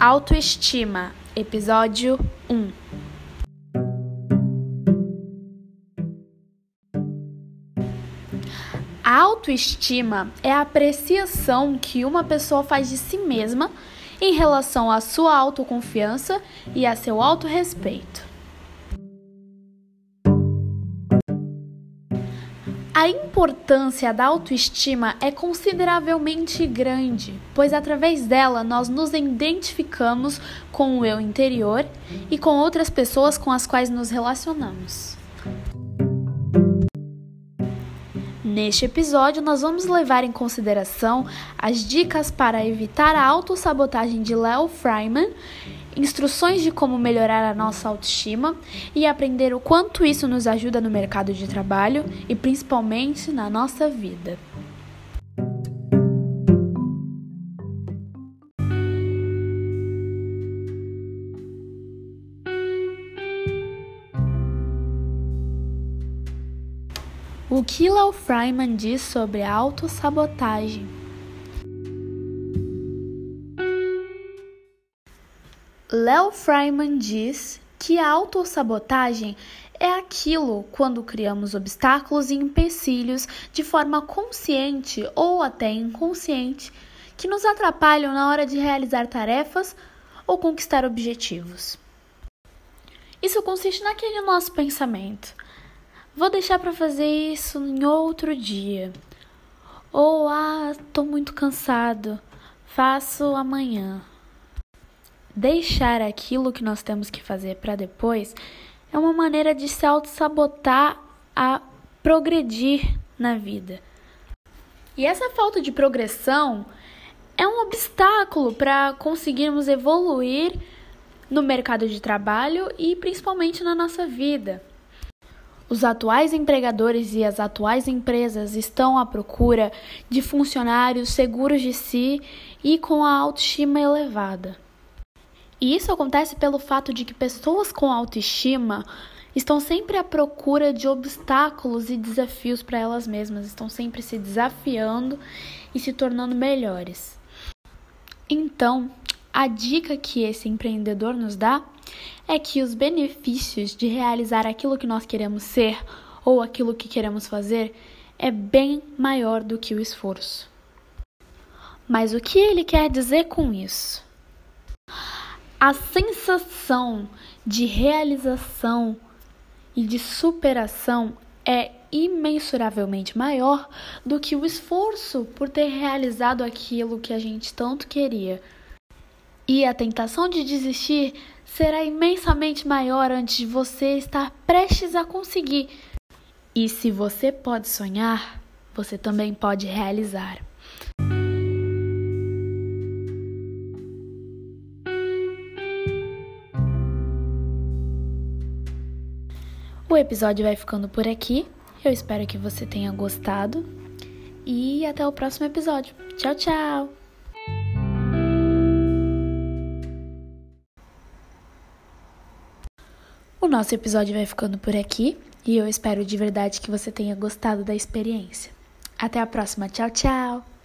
Autoestima, episódio 1. A autoestima é a apreciação que uma pessoa faz de si mesma em relação à sua autoconfiança e a seu autorrespeito. A importância da autoestima é consideravelmente grande, pois através dela nós nos identificamos com o eu interior e com outras pessoas com as quais nos relacionamos. Neste episódio, nós vamos levar em consideração as dicas para evitar a autossabotagem de Leo Freiman instruções de como melhorar a nossa autoestima e aprender o quanto isso nos ajuda no mercado de trabalho e principalmente na nossa vida. O que Lau Freiman diz sobre a autossabotagem? Léo Freiman diz que a autossabotagem é aquilo quando criamos obstáculos e empecilhos de forma consciente ou até inconsciente que nos atrapalham na hora de realizar tarefas ou conquistar objetivos. Isso consiste naquele nosso pensamento. Vou deixar para fazer isso em outro dia. Ou ah, tô muito cansado. Faço amanhã deixar aquilo que nós temos que fazer para depois é uma maneira de se auto-sabotar a progredir na vida. E essa falta de progressão é um obstáculo para conseguirmos evoluir no mercado de trabalho e principalmente na nossa vida. Os atuais empregadores e as atuais empresas estão à procura de funcionários seguros de si e com a autoestima elevada. E isso acontece pelo fato de que pessoas com autoestima estão sempre à procura de obstáculos e desafios para elas mesmas, estão sempre se desafiando e se tornando melhores. Então, a dica que esse empreendedor nos dá é que os benefícios de realizar aquilo que nós queremos ser ou aquilo que queremos fazer é bem maior do que o esforço. Mas o que ele quer dizer com isso? A sensação de realização e de superação é imensuravelmente maior do que o esforço por ter realizado aquilo que a gente tanto queria. E a tentação de desistir será imensamente maior antes de você estar prestes a conseguir. E se você pode sonhar, você também pode realizar. O episódio vai ficando por aqui. Eu espero que você tenha gostado. E até o próximo episódio. Tchau, tchau! O nosso episódio vai ficando por aqui e eu espero de verdade que você tenha gostado da experiência. Até a próxima. Tchau, tchau!